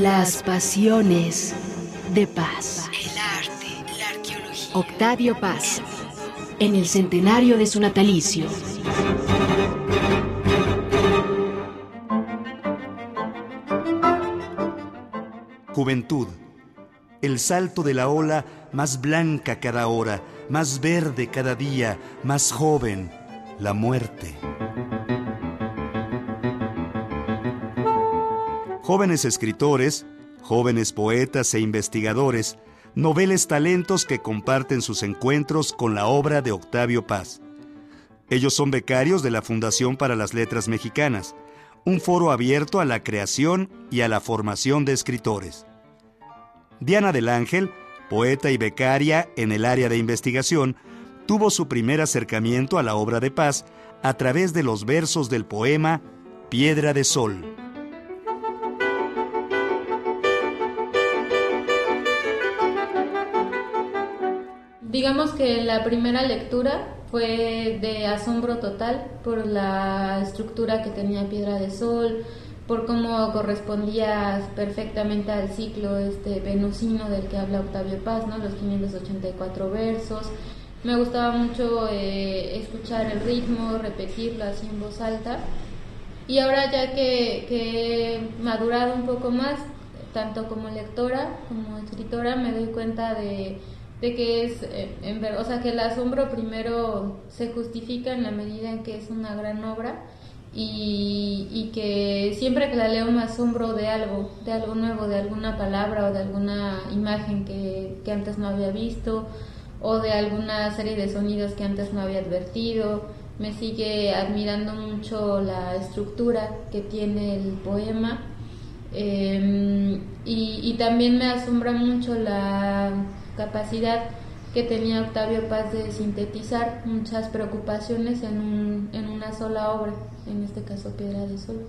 Las pasiones de paz. El arte, la arqueología. Octavio Paz. En el centenario de su natalicio. Juventud. El salto de la ola más blanca cada hora, más verde cada día, más joven. La muerte. Jóvenes escritores, jóvenes poetas e investigadores, noveles talentos que comparten sus encuentros con la obra de Octavio Paz. Ellos son becarios de la Fundación para las Letras Mexicanas, un foro abierto a la creación y a la formación de escritores. Diana del Ángel, poeta y becaria en el área de investigación, tuvo su primer acercamiento a la obra de Paz a través de los versos del poema Piedra de Sol. Digamos que la primera lectura fue de asombro total por la estructura que tenía Piedra de Sol, por cómo correspondía perfectamente al ciclo este venusino del que habla Octavio Paz, ¿no? los 584 versos. Me gustaba mucho eh, escuchar el ritmo, repetirlo así en voz alta. Y ahora ya que, que he madurado un poco más, tanto como lectora como escritora, me doy cuenta de de que es, eh, en ver, o sea, que el asombro primero se justifica en la medida en que es una gran obra y, y, que siempre que la leo me asombro de algo, de algo nuevo, de alguna palabra o de alguna imagen que, que antes no había visto o de alguna serie de sonidos que antes no había advertido. Me sigue admirando mucho la estructura que tiene el poema em, y, y también me asombra mucho la capacidad que tenía Octavio Paz de sintetizar muchas preocupaciones en, un, en una sola obra, en este caso Piedra de Sol.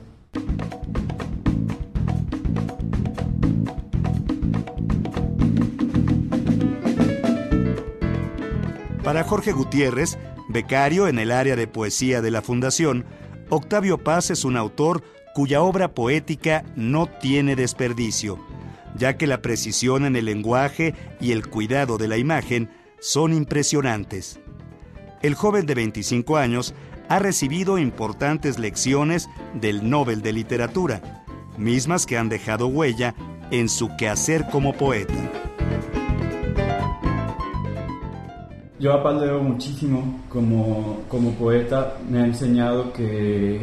Para Jorge Gutiérrez, becario en el área de poesía de la Fundación, Octavio Paz es un autor cuya obra poética no tiene desperdicio ya que la precisión en el lenguaje y el cuidado de la imagen son impresionantes. El joven de 25 años ha recibido importantes lecciones del Nobel de Literatura, mismas que han dejado huella en su quehacer como poeta. Yo a Paz leo muchísimo como, como poeta, me ha enseñado que,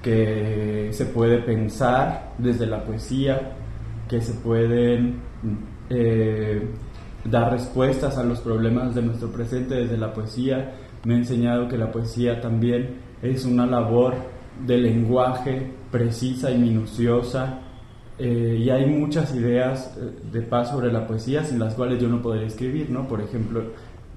que se puede pensar desde la poesía, que se pueden eh, dar respuestas a los problemas de nuestro presente desde la poesía. Me ha enseñado que la poesía también es una labor de lenguaje precisa y minuciosa. Eh, y hay muchas ideas eh, de paz sobre la poesía sin las cuales yo no podría escribir, ¿no? Por ejemplo,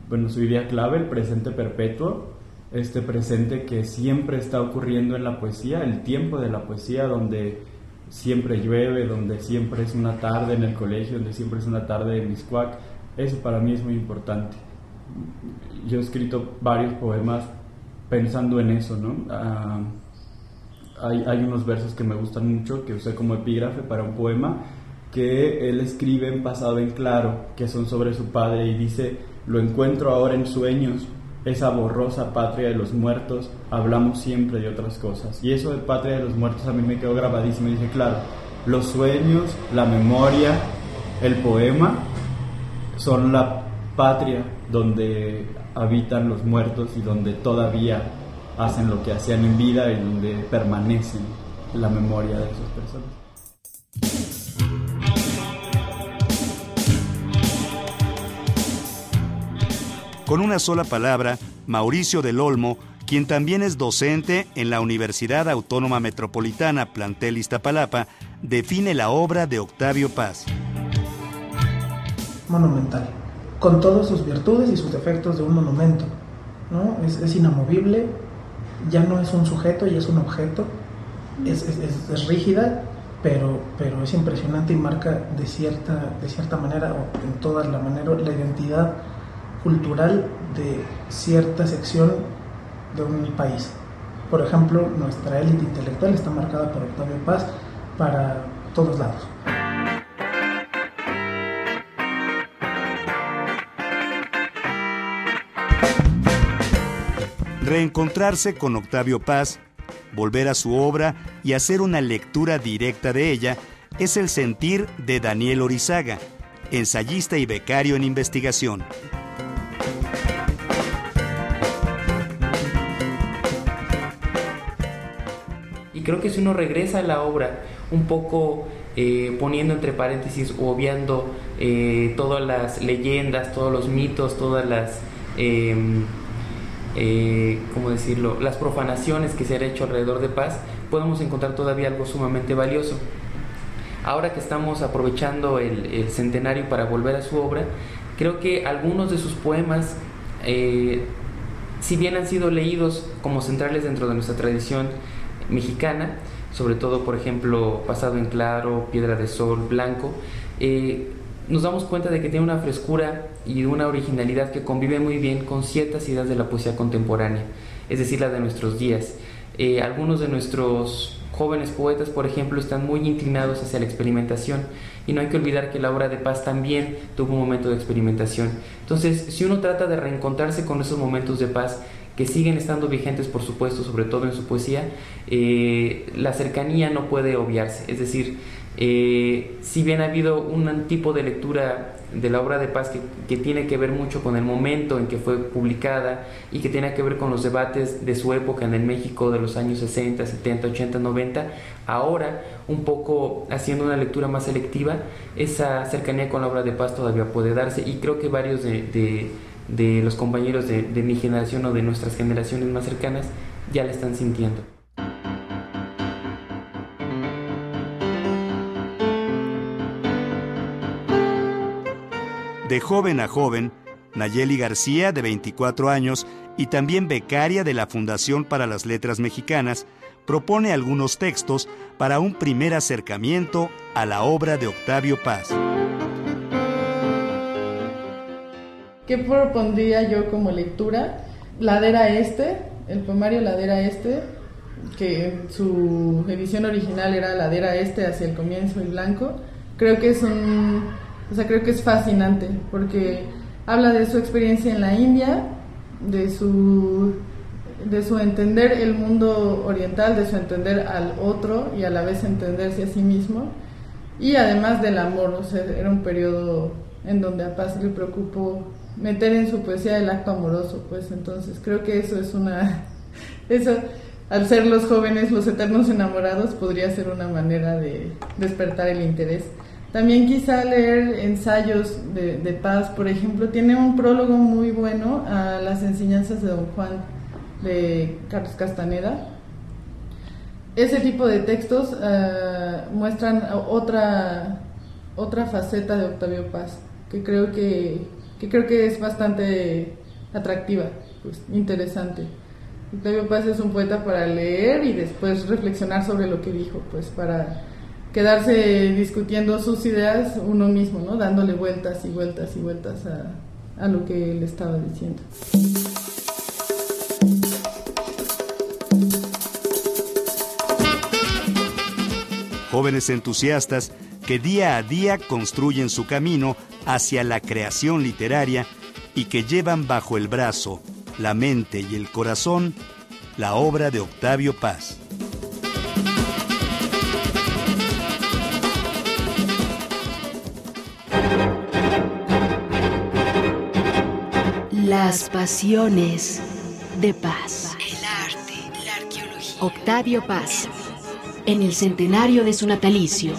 bueno, su idea clave, el presente perpetuo, este presente que siempre está ocurriendo en la poesía, el tiempo de la poesía donde siempre llueve, donde siempre es una tarde en el colegio, donde siempre es una tarde en Miscuac. Eso para mí es muy importante. Yo he escrito varios poemas pensando en eso, ¿no? Ah, hay, hay, unos versos que me gustan mucho, que usé como epígrafe para un poema, que él escribe en pasado en claro, que son sobre su padre, y dice, lo encuentro ahora en sueños, esa borrosa patria de los muertos, hablamos siempre de otras cosas. Y eso de patria de los muertos a mí me quedó grabadísimo. Y dije, claro, los sueños, la memoria, el poema son la patria donde habitan los muertos y donde todavía hacen lo que hacían en vida y donde permanecen la memoria de esas personas. Con una sola palabra, Mauricio del Olmo, quien también es docente en la Universidad Autónoma Metropolitana Plantel Iztapalapa, define la obra de Octavio Paz. Monumental, con todas sus virtudes y sus defectos de un monumento. ¿no? Es, inamovible, ya no es un sujeto, ya es un objeto, es, es, rígida, pero, pero es impresionante y marca de cierta, de cierta manera, o en toda la manera, la identidad cultural de cierta sección de un país. Por ejemplo, nuestra élite intelectual está marcada por Octavio Paz para todos lados. Reencontrarse con Octavio Paz, volver a su obra y hacer una lectura directa de ella es el sentir de Daniel Orizaga, ensayista y becario en investigación. Creo que si uno regresa a la obra un poco eh, poniendo entre paréntesis o obviando eh, todas las leyendas, todos los mitos, todas las, em, eh, ¿cómo decirlo?, las profanaciones que se han hecho alrededor de Paz, podemos encontrar todavía algo sumamente valioso. Ahora que estamos aprovechando el, centenario para volver a su obra, creo que algunos de sus poemas, si bien han sido leídos como centrales dentro de nuestra tradición mexicana, sobre todo por ejemplo Pasado en Claro, Piedra de Sol, Blanco, eh, nos damos cuenta de que tiene una frescura y una originalidad que convive muy bien con ciertas ideas de la poesía contemporánea, es decir, la de nuestros días. Eh, algunos de nuestros jóvenes poetas, por ejemplo, están muy inclinados hacia la experimentación y no hay que olvidar que la obra de paz también tuvo un momento de experimentación. Entonces, si uno trata de reencontrarse con esos momentos de paz, que siguen estando vigentes, por supuesto, sobre todo en su poesía, eh, la cercanía no puede obviarse. Es decir, eh, si bien ha habido un tipo de lectura de la obra de paz que, tiene que ver mucho con el momento en que fue publicada y que tiene que ver con los debates de su época en el México de los años 60, 70, 80, 90, ahora un poco haciendo una lectura más selectiva, esa cercanía con la obra de paz todavía puede darse y creo que varios de los compañeros de, mi generación o de nuestras generaciones más cercanas ya la están sintiendo. De joven a joven, Nayeli García, de 24 años y también becaria de la Fundación para las Letras Mexicanas, propone algunos textos para un primer acercamiento a la obra de Octavio Paz. ¿Qué propondría yo como lectura? Ladera Este, el poemario Ladera Este, que su edición original era Ladera Este hacia el comienzo y blanco. Creo que es un, o sea, creo que es fascinante porque habla de su experiencia en la India, de su de su entender el mundo oriental, de su entender al otro y a la vez entenderse a sí mismo y además del amor, o sea, era un periodo en donde a Paz le preocupó meter en su poesía el acto amoroso, pues entonces creo que eso es una, eso, al ser los jóvenes los eternos enamorados, podría ser una manera de despertar el interés. También quizá leer ensayos de, de paz, por ejemplo, tiene un prólogo muy bueno a las enseñanzas de Don Juan de Carlos Castaneda. Ese tipo de textos uh, muestran otra, otra faceta de Octavio Paz, que creo que que creo que es bastante atractiva, pues interesante. Octavio Paz es un poeta para leer y después reflexionar sobre lo que dijo, pues para quedarse discutiendo sus ideas uno mismo, ¿no? Dándole vueltas y vueltas y vueltas a, a lo que él estaba diciendo. Jóvenes entusiastas que día a día construyen su camino hacia la creación literaria y que llevan bajo el brazo, la mente y el corazón la obra de Octavio Paz. Las pasiones de paz. El arte, la arqueología. Octavio Paz, en el centenario de su natalicio.